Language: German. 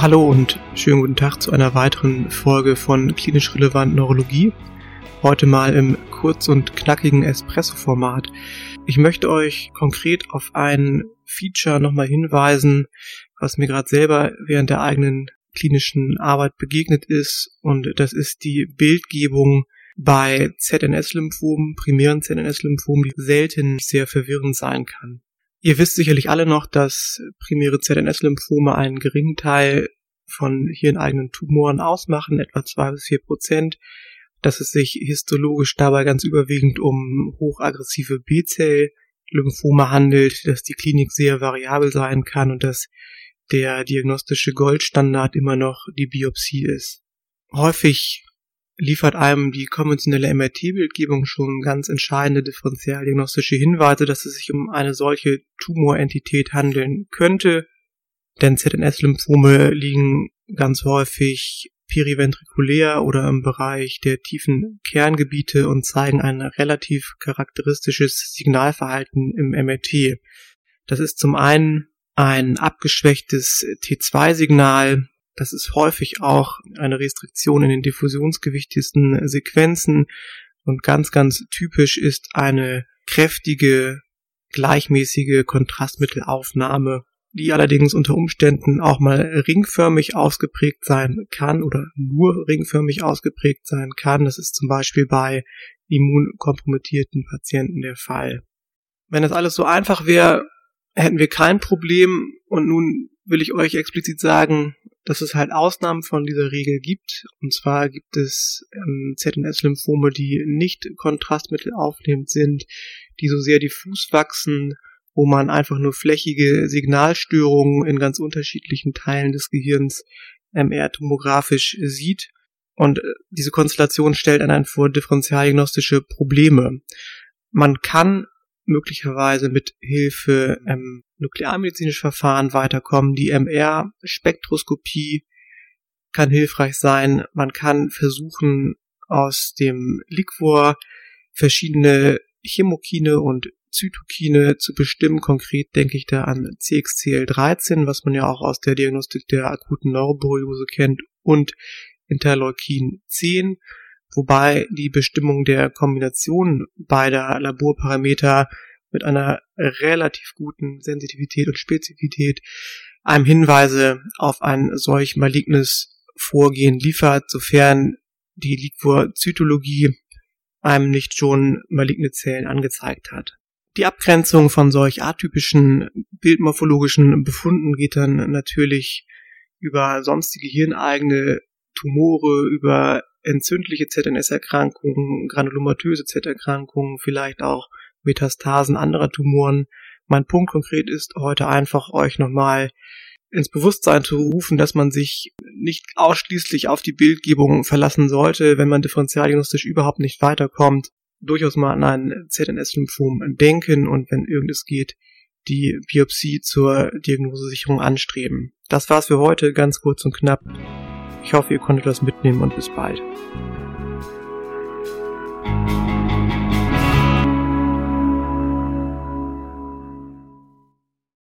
Hallo und schönen guten Tag zu einer weiteren Folge von Klinisch Relevant Neurologie. Heute mal im kurz und knackigen Espresso-Format. Ich möchte euch konkret auf ein Feature nochmal hinweisen, was mir gerade selber während der eigenen klinischen Arbeit begegnet ist. Und das ist die Bildgebung bei ZNS-Lymphomen, primären ZNS-Lymphomen, die selten sehr verwirrend sein kann. Ihr wisst sicherlich alle noch, dass primäre ZNS-Lymphome einen geringen Teil von hirneigenen Tumoren ausmachen, etwa zwei bis vier Prozent, dass es sich histologisch dabei ganz überwiegend um hochaggressive B-Zell-Lymphome handelt, dass die Klinik sehr variabel sein kann und dass der diagnostische Goldstandard immer noch die Biopsie ist. Häufig liefert einem die konventionelle MRT-Bildgebung schon ganz entscheidende differenzialdiagnostische Hinweise, dass es sich um eine solche Tumorentität handeln könnte. Denn ZNS-Lymphome liegen ganz häufig periventrikulär oder im Bereich der tiefen Kerngebiete und zeigen ein relativ charakteristisches Signalverhalten im MRT. Das ist zum einen ein abgeschwächtes T2-Signal, das ist häufig auch eine Restriktion in den diffusionsgewichtigsten Sequenzen und ganz, ganz typisch ist eine kräftige, gleichmäßige Kontrastmittelaufnahme, die allerdings unter Umständen auch mal ringförmig ausgeprägt sein kann oder nur ringförmig ausgeprägt sein kann. Das ist zum Beispiel bei immunkompromittierten Patienten der Fall. Wenn das alles so einfach wäre, hätten wir kein Problem und nun will ich euch explizit sagen, dass es halt Ausnahmen von dieser Regel gibt. Und zwar gibt es ähm, ZNS-Lymphome, die nicht Kontrastmittel aufnehmend sind, die so sehr diffus wachsen, wo man einfach nur flächige Signalstörungen in ganz unterschiedlichen Teilen des Gehirns MR-tomografisch sieht. Und äh, diese Konstellation stellt einen vor differentialdiagnostische Probleme. Man kann möglicherweise mit Hilfe ähm, nuklearmedizinischer Verfahren weiterkommen. Die MR-Spektroskopie kann hilfreich sein. Man kann versuchen, aus dem Liquor verschiedene Chemokine und Zytokine zu bestimmen. Konkret denke ich da an CXCL13, was man ja auch aus der Diagnostik der akuten Neuroborreliose kennt, und Interleukin 10 wobei die Bestimmung der Kombination beider Laborparameter mit einer relativ guten Sensitivität und Spezifität einem Hinweise auf ein solch malignes Vorgehen liefert, sofern die Liquorzytologie einem nicht schon maligne Zellen angezeigt hat. Die Abgrenzung von solch atypischen bildmorphologischen Befunden geht dann natürlich über sonstige hirneigene Tumore, über entzündliche ZNS-Erkrankungen, granulomatöse Z-Erkrankungen, vielleicht auch Metastasen anderer Tumoren. Mein Punkt konkret ist heute einfach euch nochmal ins Bewusstsein zu rufen, dass man sich nicht ausschließlich auf die Bildgebung verlassen sollte, wenn man differentialdiagnostisch überhaupt nicht weiterkommt. Durchaus mal an ein ZNS-Lymphom denken und wenn irgendes geht, die Biopsie zur Diagnosesicherung anstreben. Das war's für heute, ganz kurz und knapp. Ich hoffe, ihr konntet was mitnehmen und bis bald.